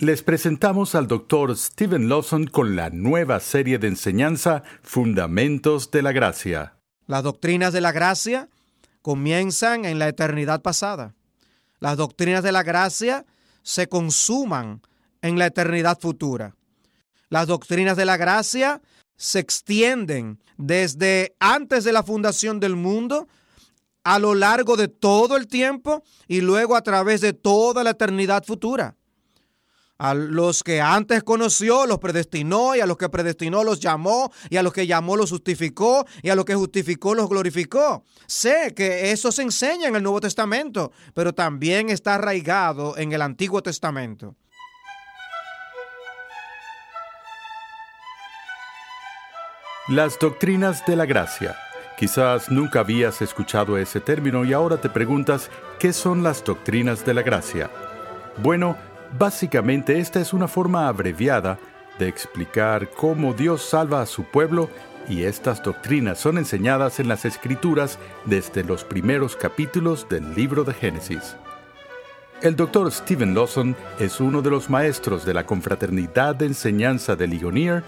les presentamos al Dr. Stephen Lawson con la nueva serie de enseñanza Fundamentos de la Gracia. Las doctrinas de la gracia comienzan en la eternidad pasada. Las doctrinas de la gracia se consuman en la eternidad futura. Las doctrinas de la gracia se extienden desde antes de la fundación del mundo a lo largo de todo el tiempo y luego a través de toda la eternidad futura. A los que antes conoció los predestinó y a los que predestinó los llamó y a los que llamó los justificó y a los que justificó los glorificó. Sé que eso se enseña en el Nuevo Testamento, pero también está arraigado en el Antiguo Testamento. Las doctrinas de la gracia. Quizás nunca habías escuchado ese término y ahora te preguntas, ¿qué son las doctrinas de la gracia? Bueno, básicamente esta es una forma abreviada de explicar cómo Dios salva a su pueblo y estas doctrinas son enseñadas en las escrituras desde los primeros capítulos del libro de Génesis. El Dr. Stephen Lawson es uno de los maestros de la Confraternidad de Enseñanza de Ligonier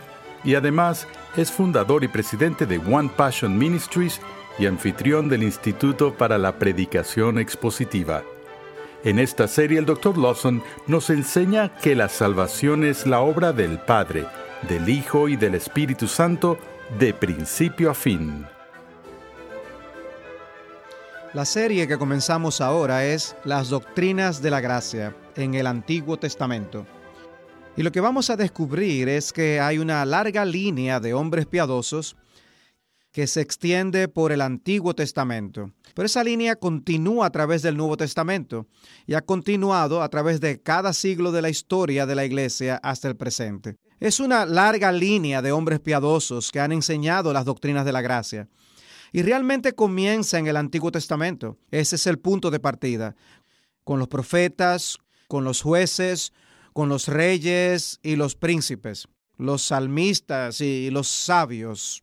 y además es fundador y presidente de One Passion Ministries y anfitrión del Instituto para la Predicación Expositiva. En esta serie el Dr. Lawson nos enseña que la salvación es la obra del Padre, del Hijo y del Espíritu Santo de principio a fin. La serie que comenzamos ahora es Las Doctrinas de la Gracia en el Antiguo Testamento. Y lo que vamos a descubrir es que hay una larga línea de hombres piadosos que se extiende por el Antiguo Testamento. Pero esa línea continúa a través del Nuevo Testamento y ha continuado a través de cada siglo de la historia de la Iglesia hasta el presente. Es una larga línea de hombres piadosos que han enseñado las doctrinas de la gracia. Y realmente comienza en el Antiguo Testamento. Ese es el punto de partida. Con los profetas, con los jueces, con los reyes y los príncipes, los salmistas y los sabios.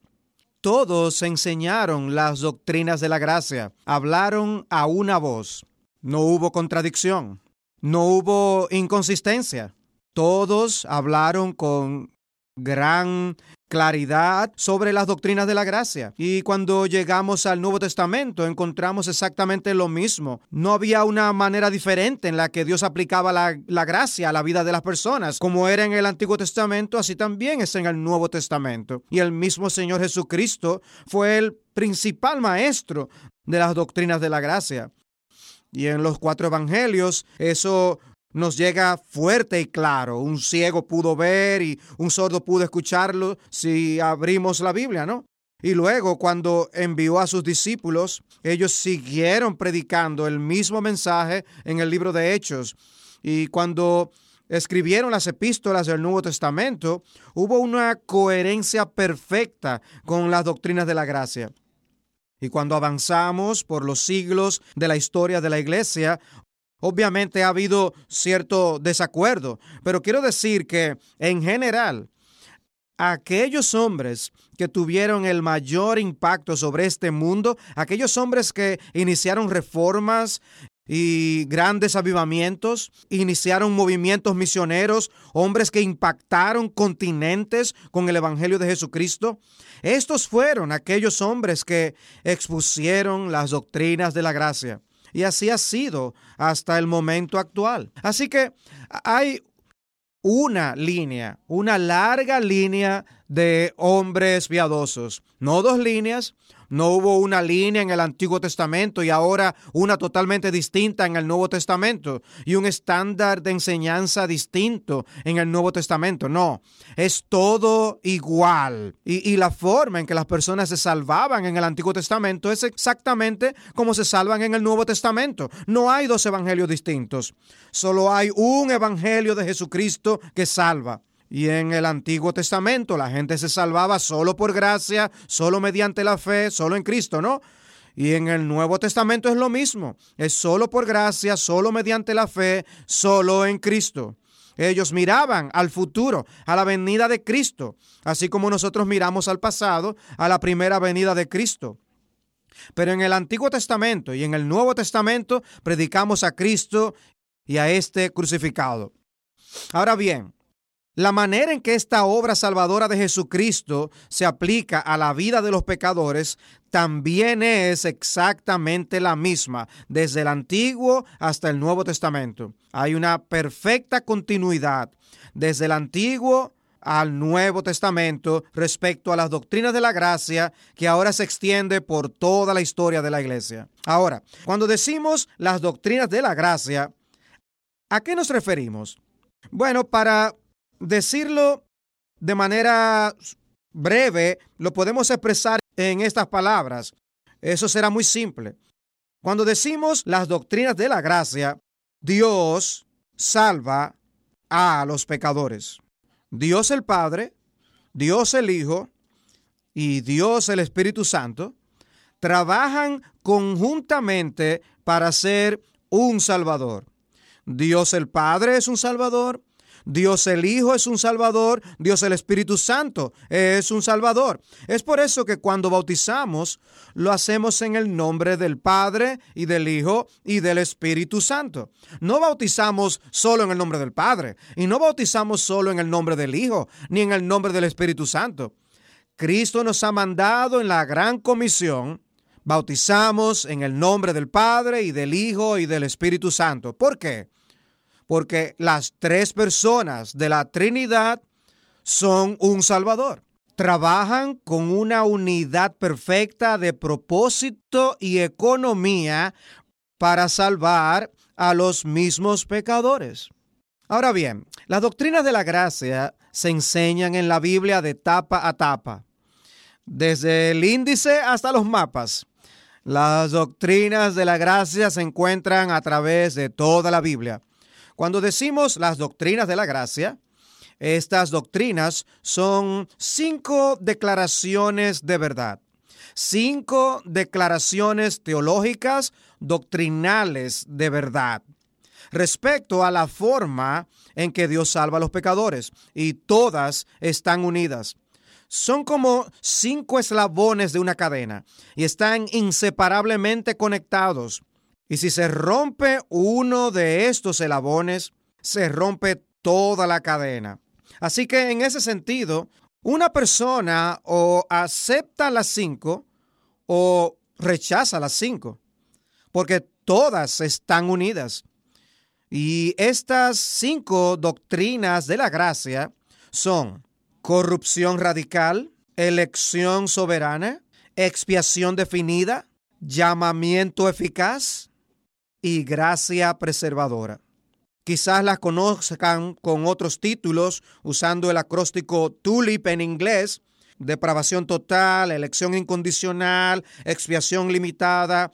Todos enseñaron las doctrinas de la gracia, hablaron a una voz. No hubo contradicción, no hubo inconsistencia. Todos hablaron con gran claridad sobre las doctrinas de la gracia. Y cuando llegamos al Nuevo Testamento encontramos exactamente lo mismo. No había una manera diferente en la que Dios aplicaba la, la, gracia a la vida de las personas. Como era en el Antiguo Testamento, así también es en el Nuevo Testamento. Y el mismo Señor Jesucristo fue el principal maestro de las doctrinas de la gracia. Y en los cuatro evangelios eso nos llega fuerte y claro. Un ciego pudo ver y un sordo pudo escucharlo si abrimos la Biblia, ¿no? Y luego, cuando envió a sus discípulos, ellos siguieron predicando el mismo mensaje en el libro de Hechos. Y cuando escribieron las epístolas del Nuevo Testamento, hubo una coherencia perfecta con las doctrinas de la gracia. Y cuando avanzamos por los siglos de la historia de la iglesia, Obviamente ha habido cierto desacuerdo, pero quiero decir que en general, aquellos hombres que tuvieron el mayor impacto sobre este mundo, aquellos hombres que iniciaron reformas y grandes avivamientos, iniciaron movimientos misioneros, hombres que impactaron continentes con el Evangelio de Jesucristo. Estos fueron aquellos hombres que expusieron las doctrinas de la gracia. Y así ha sido hasta el momento actual. Así que hay una línea, una larga línea de hombres piadosos, no dos líneas, no hubo una línea en el Antiguo Testamento y ahora una totalmente distinta en el Nuevo Testamento y un estándar de enseñanza distinto en el Nuevo Testamento. No, es todo igual. Y, y la forma en que las personas se salvaban en el Antiguo Testamento es exactamente como se salvan en el Nuevo Testamento. No hay dos evangelios distintos. Solo hay un evangelio de Jesucristo que salva. Y en el Antiguo Testamento la gente se salvaba solo por gracia, solo mediante la fe, solo en Cristo, ¿no? Y en el Nuevo Testamento es lo mismo, es solo por gracia, solo mediante la fe, solo en Cristo. Ellos miraban al futuro, a la venida de Cristo, así como nosotros miramos al pasado, a la primera venida de Cristo. Pero en el Antiguo Testamento y en el Nuevo Testamento predicamos a Cristo y a este crucificado. Ahora bien, la manera en que esta obra salvadora de Jesucristo se aplica a la vida de los pecadores también es exactamente la misma desde el Antiguo hasta el Nuevo Testamento. Hay una perfecta continuidad desde el Antiguo al Nuevo Testamento respecto a las doctrinas de la gracia que ahora se extiende por toda la historia de la iglesia. Ahora, cuando decimos las doctrinas de la gracia, ¿a qué nos referimos? Bueno, para decirlo de manera breve, lo podemos expresar en estas palabras. Eso será muy simple. Cuando decimos las doctrinas de la gracia, Dios salva a los pecadores. Dios el Padre, Dios el Hijo y Dios el Espíritu Santo trabajan conjuntamente para ser un Salvador. Dios el Padre es un Salvador, Dios el Hijo es un Salvador, Dios el Espíritu Santo es un Salvador. Es por eso que cuando bautizamos lo hacemos en el nombre del Padre y del Hijo y del Espíritu Santo. No bautizamos solo en el nombre del Padre y no bautizamos solo en el nombre del Hijo ni en el nombre del Espíritu Santo. Cristo nos ha mandado en la gran comisión bautizamos en el nombre del Padre y del Hijo y del Espíritu Santo. ¿Por qué? Porque las tres personas de la Trinidad son un Salvador. Trabajan con una unidad perfecta de propósito y economía para salvar a los mismos pecadores. Ahora bien, las doctrinas de la gracia se enseñan en la Biblia de tapa a tapa, desde el índice hasta los mapas. Las doctrinas de la gracia se encuentran a través de toda la Biblia. Cuando decimos las doctrinas de la gracia, estas doctrinas son cinco declaraciones de verdad, cinco declaraciones teológicas doctrinales de verdad respecto a la forma en que Dios salva a los pecadores y todas están unidas. Son como cinco eslabones de una cadena y están inseparablemente conectados. Y si se rompe uno de estos eslabones, se rompe toda la cadena. Así que en ese sentido, una persona o acepta las cinco o rechaza las cinco, porque todas están unidas. Y estas cinco doctrinas de la gracia son corrupción radical, elección soberana, expiación definida, llamamiento eficaz, y gracia preservadora. Quizás las conozcan con otros títulos usando el acróstico TULIP en inglés, depravación total, elección incondicional, expiación limitada,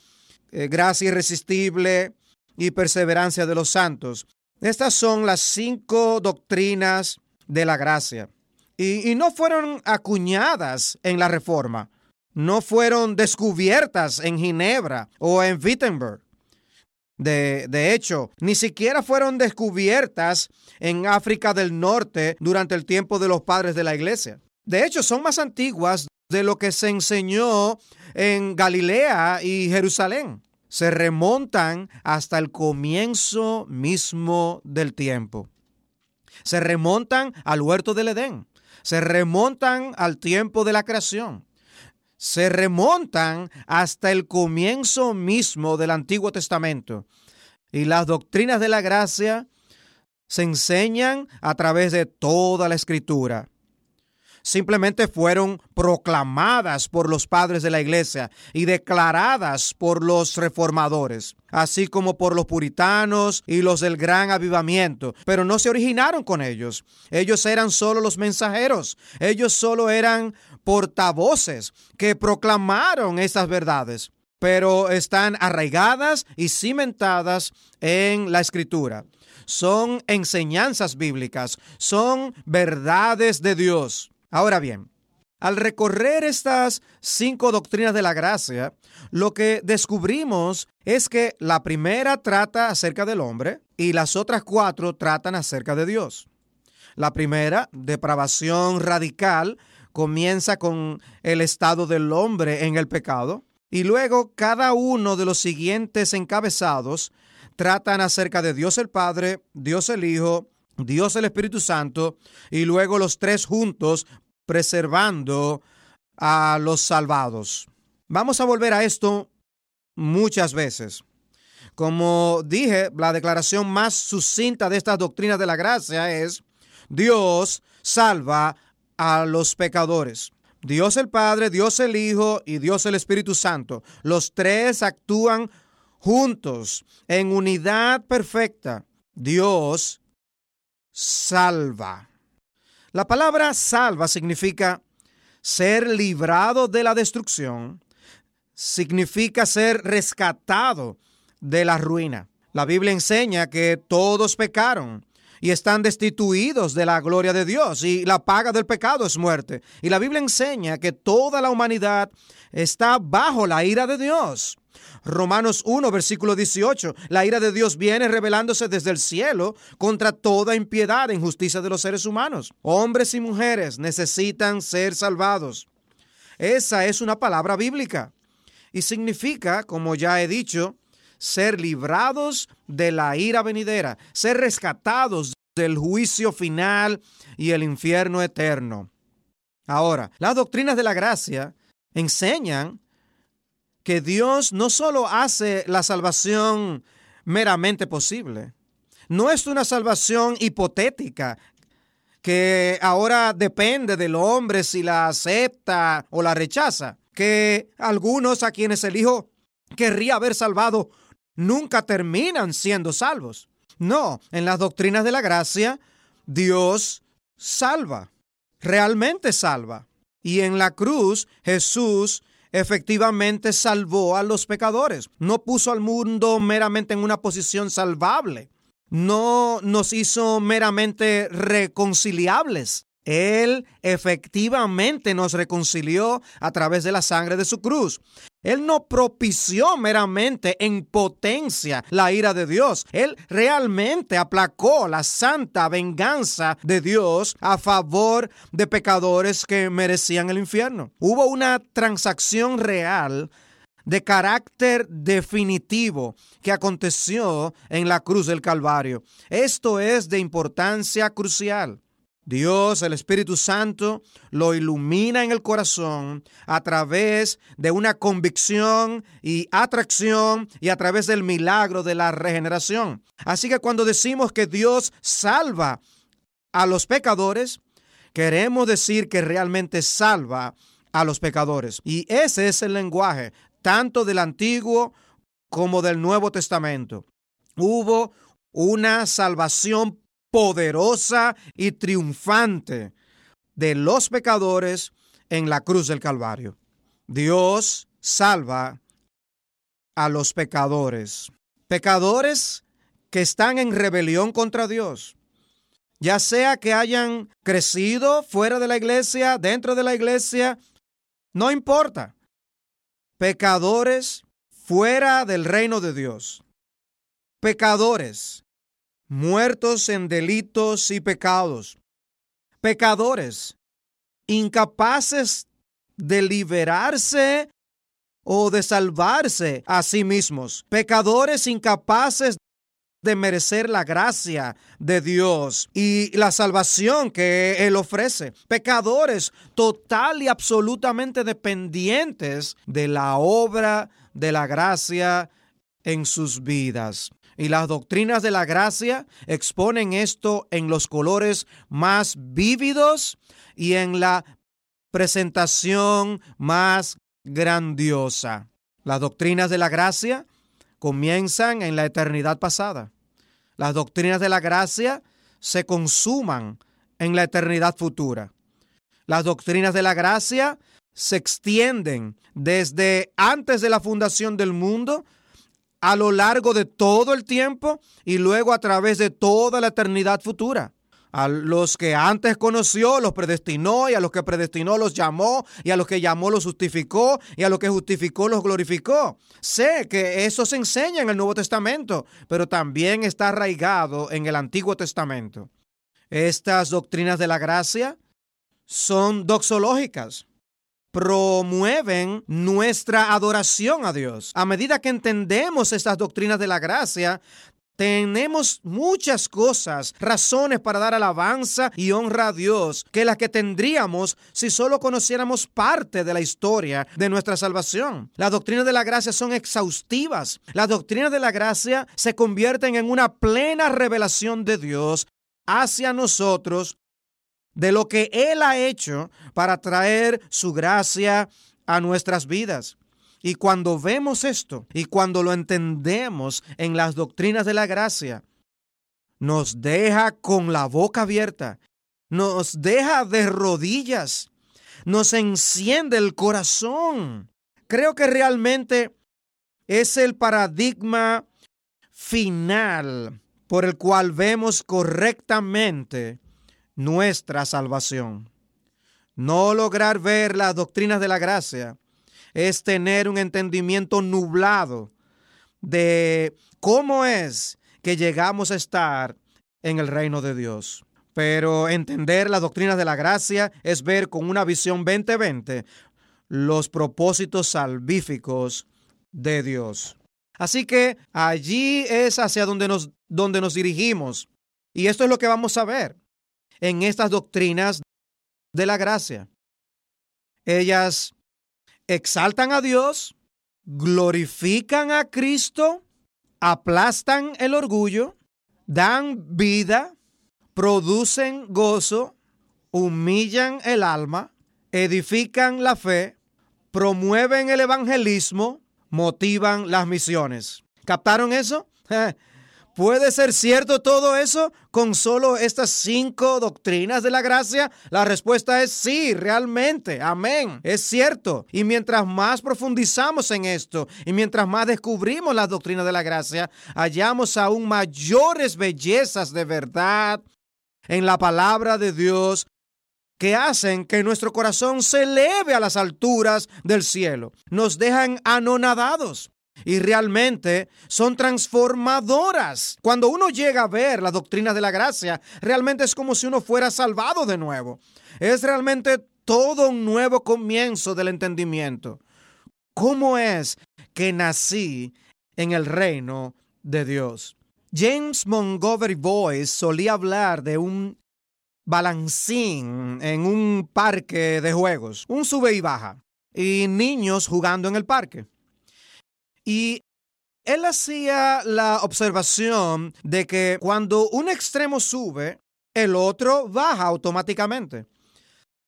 eh, gracia irresistible y perseverancia de los santos. Estas son las cinco doctrinas de la gracia. Y, y no fueron acuñadas en la Reforma, no fueron descubiertas en Ginebra o en Wittenberg. De, hecho, ni siquiera fueron descubiertas en África del Norte durante el tiempo de los padres de la iglesia. De hecho, son más antiguas de lo que se enseñó en Galilea y Jerusalén. Se remontan hasta el comienzo mismo del tiempo. Se remontan al huerto del Edén. Se remontan al tiempo de la creación. Se remontan hasta el comienzo mismo del Antiguo Testamento. Y las doctrinas de la gracia se enseñan a través de toda la escritura simplemente fueron proclamadas por los padres de la iglesia y declaradas por los reformadores, así como por los puritanos y los del gran avivamiento, pero no se originaron con ellos. Ellos eran solo los mensajeros, ellos solo eran portavoces que proclamaron esas verdades pero están arraigadas y cimentadas en la escritura. Son enseñanzas bíblicas, son verdades de Dios. Ahora bien, al recorrer estas cinco doctrinas de la gracia, lo que descubrimos es que la primera trata acerca del hombre y las otras cuatro tratan acerca de Dios. La primera, depravación radical, comienza con el estado del hombre en el pecado y luego cada uno de los siguientes encabezados tratan acerca de Dios el Padre, Dios el Hijo, Dios el Espíritu Santo y luego los tres juntos preservando a los salvados. Vamos a volver a esto muchas veces. Como dije, la declaración más sucinta de estas doctrinas de la gracia es, Dios salva a los pecadores. Dios el Padre, Dios el Hijo y Dios el Espíritu Santo. Los tres actúan juntos en unidad perfecta. Dios salva. La palabra salva significa ser librado de la destrucción, significa ser rescatado de la ruina. La Biblia enseña que todos pecaron y están destituidos de la gloria de Dios y la paga del pecado es muerte. Y la Biblia enseña que toda la humanidad está bajo la ira de Dios. Romanos 1, versículo 18. La ira de Dios viene revelándose desde el cielo contra toda impiedad e injusticia de los seres humanos. Hombres y mujeres necesitan ser salvados. Esa es una palabra bíblica y significa, como ya he dicho, ser librados de la ira venidera, ser rescatados del juicio final y el infierno eterno. Ahora, las doctrinas de la gracia enseñan que Dios no solo hace la salvación meramente posible, no es una salvación hipotética que ahora depende del hombre si la acepta o la rechaza, que algunos a quienes el Hijo querría haber salvado nunca terminan siendo salvos. No, en las doctrinas de la gracia, Dios salva, realmente salva. Y en la cruz Jesús efectivamente salvó a los pecadores. No puso al mundo meramente en una posición salvable. No nos hizo meramente reconciliables. Él efectivamente nos reconcilió a través de la sangre de su cruz. Él no propició meramente en potencia la ira de Dios. Él realmente aplacó la santa venganza de Dios a favor de pecadores que merecían el infierno. Hubo una transacción real de carácter definitivo que aconteció en la cruz del Calvario. Esto es de importancia crucial. Dios, el Espíritu Santo, lo ilumina en el corazón a través de una convicción y atracción y a través del milagro de la regeneración. Así que cuando decimos que Dios salva a los pecadores, queremos decir que realmente salva a los pecadores. Y ese es el lenguaje tanto del Antiguo como del Nuevo Testamento. Hubo una salvación poderosa y triunfante de los pecadores en la cruz del Calvario. Dios salva a los pecadores. Pecadores que están en rebelión contra Dios. Ya sea que hayan crecido fuera de la iglesia, dentro de la iglesia, no importa. Pecadores fuera del reino de Dios. Pecadores muertos en delitos y pecados, pecadores, incapaces de liberarse o de salvarse a sí mismos, pecadores incapaces de merecer la gracia de Dios y la salvación que Él ofrece. Pecadores total y absolutamente dependientes de la obra de la gracia en sus vidas. Y las doctrinas de la gracia exponen esto en los colores más vívidos y en la presentación más grandiosa. Las doctrinas de la gracia comienzan en la eternidad pasada. Las doctrinas de la gracia se consuman en la eternidad futura. Las doctrinas de la gracia se extienden desde antes de la fundación del mundo a lo largo de todo el tiempo y luego a través de toda la eternidad futura. A los que antes conoció los predestinó y a los que predestinó los llamó y a los que llamó los justificó y a los que justificó los glorificó. Sé que eso se enseña en el Nuevo Testamento, pero también está arraigado en el Antiguo Testamento. Estas doctrinas de la gracia son doxológicas promueven nuestra adoración a Dios. A medida que entendemos estas doctrinas de la gracia, tenemos muchas cosas, razones para dar alabanza y honra a Dios, que las que tendríamos si solo conociéramos parte de la historia de nuestra salvación. Las doctrinas de la gracia son exhaustivas. Las doctrinas de la gracia se convierten en una plena revelación de Dios hacia nosotros de lo que Él ha hecho para traer su gracia a nuestras vidas. Y cuando vemos esto y cuando lo entendemos en las doctrinas de la gracia, nos deja con la boca abierta, nos deja de rodillas, nos enciende el corazón. Creo que realmente es el paradigma final por el cual vemos correctamente nuestra salvación. No lograr ver las doctrinas de la gracia es tener un entendimiento nublado de cómo es que llegamos a estar en el reino de Dios. Pero entender las doctrinas de la gracia es ver con una visión 2020 los propósitos salvíficos de Dios. Así que allí es hacia donde nos, donde nos dirigimos. Y esto es lo que vamos a ver en estas doctrinas de la gracia. Ellas exaltan a Dios, glorifican a Cristo, aplastan el orgullo, dan vida, producen gozo, humillan el alma, edifican la fe, promueven el evangelismo, motivan las misiones. ¿Captaron eso? ¿Puede ser cierto todo eso con solo estas cinco doctrinas de la gracia? La respuesta es sí, realmente. Amén. Es cierto. Y mientras más profundizamos en esto y mientras más descubrimos las doctrinas de la gracia, hallamos aún mayores bellezas de verdad en la palabra de Dios que hacen que nuestro corazón se eleve a las alturas del cielo. Nos dejan anonadados y realmente son transformadoras. Cuando uno llega a ver la doctrina de la gracia, realmente es como si uno fuera salvado de nuevo. Es realmente todo un nuevo comienzo del entendimiento. ¿Cómo es que nací en el reino de Dios? James Montgomery Boyce solía hablar de un balancín en un parque de juegos, un sube y baja, y niños jugando en el parque. Y él hacía la observación de que cuando un extremo sube, el otro baja automáticamente.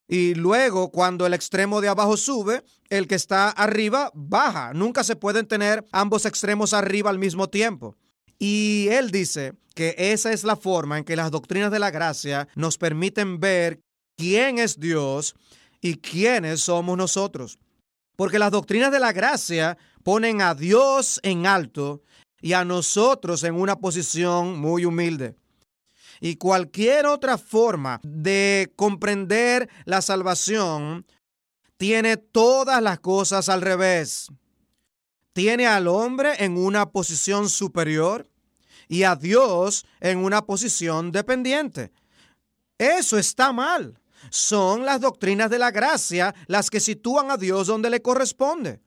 Y luego, cuando el extremo de abajo sube, el que está arriba baja. Nunca se pueden tener ambos extremos arriba al mismo tiempo. Y él dice que esa es la forma en que las doctrinas de la gracia nos permiten ver quién es Dios y quiénes somos nosotros. Porque las doctrinas de la gracia ponen a Dios en alto y a nosotros en una posición muy humilde. Y cualquier otra forma de comprender la salvación tiene todas las cosas al revés. Tiene al hombre en una posición superior y a Dios en una posición dependiente. Eso está mal. Son las doctrinas de la gracia las que sitúan a Dios donde le corresponde.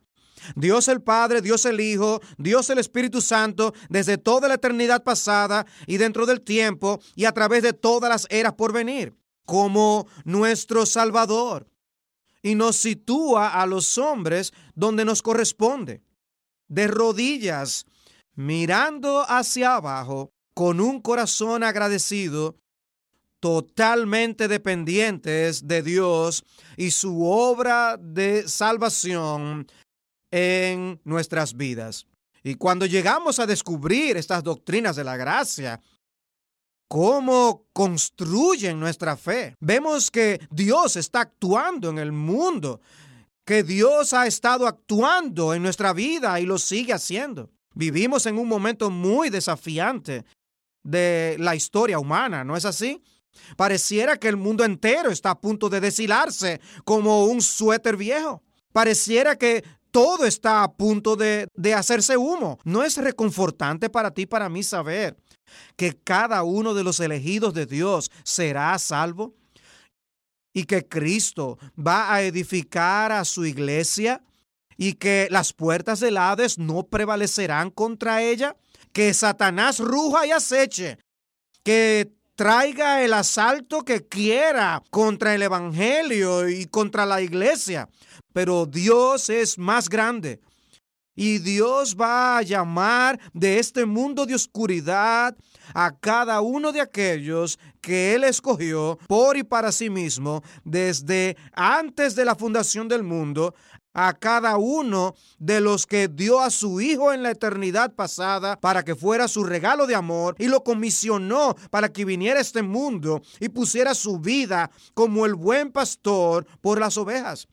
Dios el Padre, Dios el Hijo, Dios el Espíritu Santo, desde toda la eternidad pasada y dentro del tiempo y a través de todas las eras por venir, como nuestro Salvador. Y nos sitúa a los hombres donde nos corresponde, de rodillas, mirando hacia abajo, con un corazón agradecido, totalmente dependientes de Dios y su obra de salvación en nuestras vidas. Y cuando llegamos a descubrir estas doctrinas de la gracia, cómo construyen nuestra fe, vemos que Dios está actuando en el mundo, que Dios ha estado actuando en nuestra vida y lo sigue haciendo. Vivimos en un momento muy desafiante de la historia humana, ¿no es así? Pareciera que el mundo entero está a punto de deshilarse como un suéter viejo. Pareciera que todo está a punto de, de hacerse humo. ¿No es reconfortante para ti, para mí, saber que cada uno de los elegidos de Dios será salvo? Y que Cristo va a edificar a su iglesia y que las puertas del Hades no prevalecerán contra ella, que Satanás ruja y aceche, que traiga el asalto que quiera contra el Evangelio y contra la iglesia, pero Dios es más grande. Y Dios va a llamar de este mundo de oscuridad a cada uno de aquellos que Él escogió por y para sí mismo desde antes de la fundación del mundo, a cada uno de los que dio a su Hijo en la eternidad pasada para que fuera su regalo de amor y lo comisionó para que viniera a este mundo y pusiera su vida como el buen pastor por las ovejas.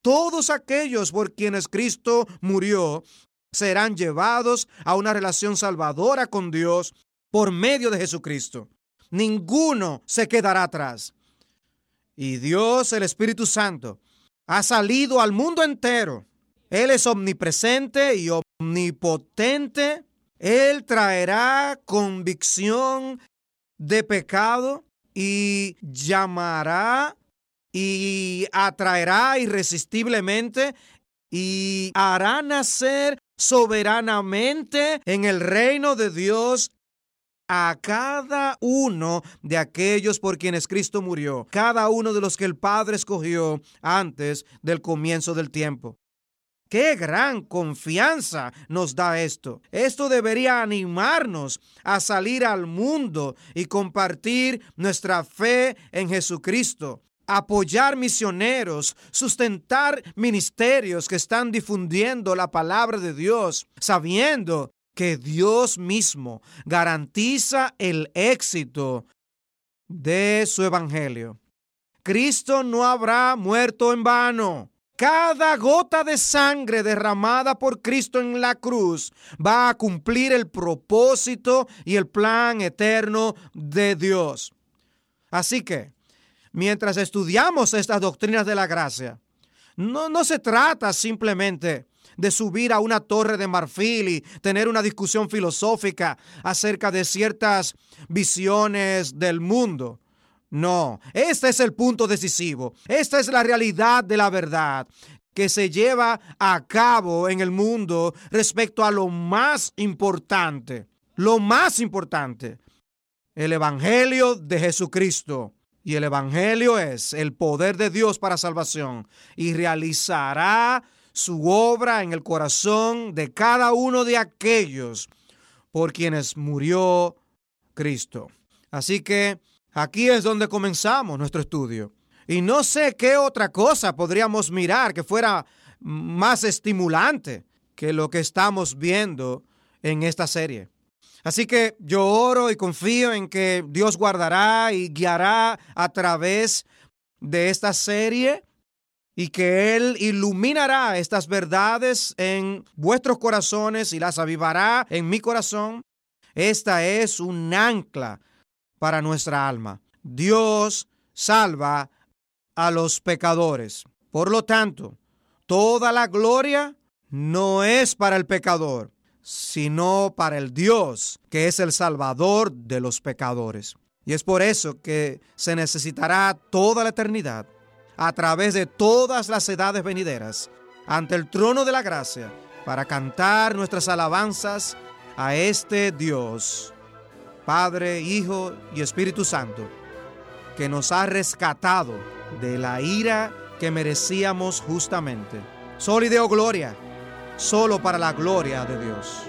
Todos aquellos por quienes Cristo murió serán llevados a una relación salvadora con Dios por medio de Jesucristo. Ninguno se quedará atrás. Y Dios, el Espíritu Santo, ha salido al mundo entero. Él es omnipresente y omnipotente. Él traerá convicción de pecado y llamará y atraerá irresistiblemente y hará nacer soberanamente en el reino de Dios a cada uno de aquellos por quienes Cristo murió, cada uno de los que el Padre escogió antes del comienzo del tiempo. Qué gran confianza nos da esto. Esto debería animarnos a salir al mundo y compartir nuestra fe en Jesucristo apoyar misioneros, sustentar ministerios que están difundiendo la palabra de Dios, sabiendo que Dios mismo garantiza el éxito de su evangelio. Cristo no habrá muerto en vano. Cada gota de sangre derramada por Cristo en la cruz va a cumplir el propósito y el plan eterno de Dios. Así que, mientras estudiamos estas doctrinas de la gracia, no, no se trata simplemente de subir a una torre de marfil y tener una discusión filosófica acerca de ciertas visiones del mundo. No, este es el punto decisivo. Esta es la realidad de la verdad que se lleva a cabo en el mundo respecto a lo más importante. Lo más importante, el Evangelio de Jesucristo. Y el Evangelio es el poder de Dios para salvación y realizará su obra en el corazón de cada uno de aquellos por quienes murió Cristo. Así que aquí es donde comenzamos nuestro estudio. Y no sé qué otra cosa podríamos mirar que fuera más estimulante que lo que estamos viendo en esta serie. Así que yo oro y confío en que Dios guardará y guiará a través de esta serie y que Él iluminará estas verdades en vuestros corazones y las avivará en mi corazón. Esta es un ancla para nuestra alma. Dios salva a los pecadores. Por lo tanto, toda la gloria no es para el pecador, sino para el Dios, que es el Salvador de los pecadores. Y es por eso que se necesitará toda la eternidad a través de todas las edades venideras ante el trono de la gracia para cantar nuestras alabanzas a este Dios, Padre, Hijo y Espíritu Santo, que nos ha rescatado de la ira que merecíamos justamente. Sol y deo gloria, solo para la gloria de Dios.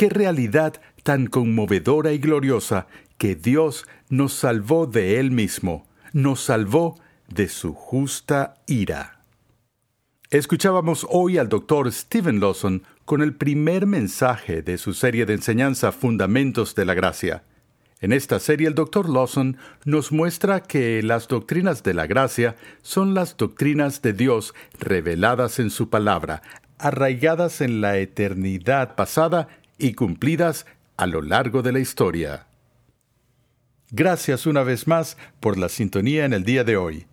Qué realidad tan conmovedora y gloriosa que Dios nos salvó de Él mismo, nos salvó de su justa ira. Escuchábamos hoy al doctor Stephen Lawson con el primer mensaje de su serie de enseñanza Fundamentos de la Gracia. En esta serie el doctor Lawson nos muestra que las doctrinas de la gracia son las doctrinas de Dios reveladas en su palabra, arraigadas en la eternidad pasada y cumplidas a lo largo de la historia. Gracias una vez más por la sintonía en el día de hoy.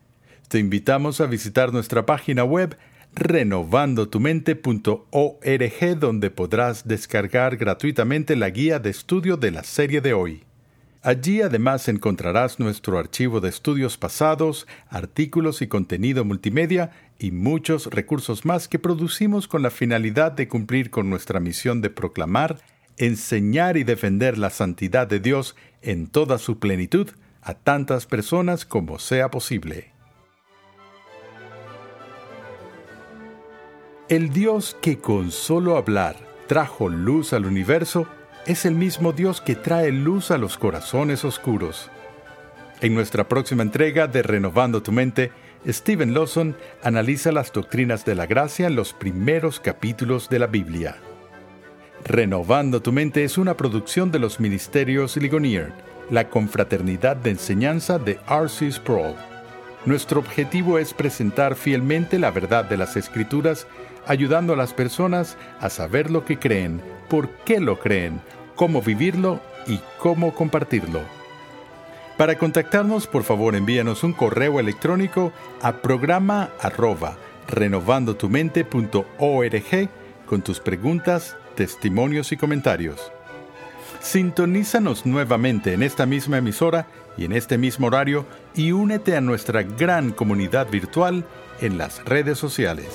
Te invitamos a visitar nuestra página web renovandotumente.org donde podrás descargar gratuitamente la guía de estudio de la serie de hoy. Allí además encontrarás nuestro archivo de estudios pasados, artículos y contenido multimedia y muchos recursos más que producimos con la finalidad de cumplir con nuestra misión de proclamar, enseñar y defender la santidad de Dios en toda su plenitud a tantas personas como sea posible. El Dios que con solo hablar trajo luz al universo es el mismo Dios que trae luz a los corazones oscuros. En nuestra próxima entrega de Renovando tu Mente, Stephen Lawson analiza las doctrinas de la gracia en los primeros capítulos de la Biblia. Renovando tu Mente es una producción de los Ministerios Ligonier, la confraternidad de enseñanza de R.C. Sproul. Nuestro objetivo es presentar fielmente la verdad de las Escrituras ayudando a las personas a saber lo que creen, por qué lo creen, cómo vivirlo y cómo compartirlo. Para contactarnos, por favor envíanos un correo electrónico a programa arroba renovandotumente.org con tus preguntas, testimonios y comentarios. Sintonízanos nuevamente en esta misma emisora y en este mismo horario y únete a nuestra gran comunidad virtual en las redes sociales.